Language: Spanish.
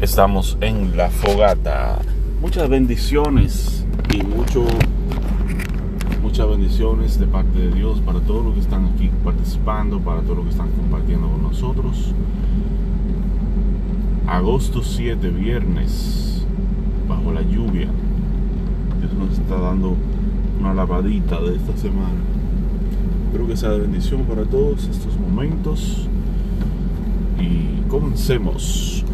Estamos en la fogata. Muchas bendiciones y mucho, muchas bendiciones de parte de Dios para todos los que están aquí participando, para todos los que están compartiendo con nosotros. Agosto 7, viernes, bajo la lluvia. Dios nos está dando una lavadita de esta semana. Espero que sea de bendición para todos estos momentos. Y comencemos.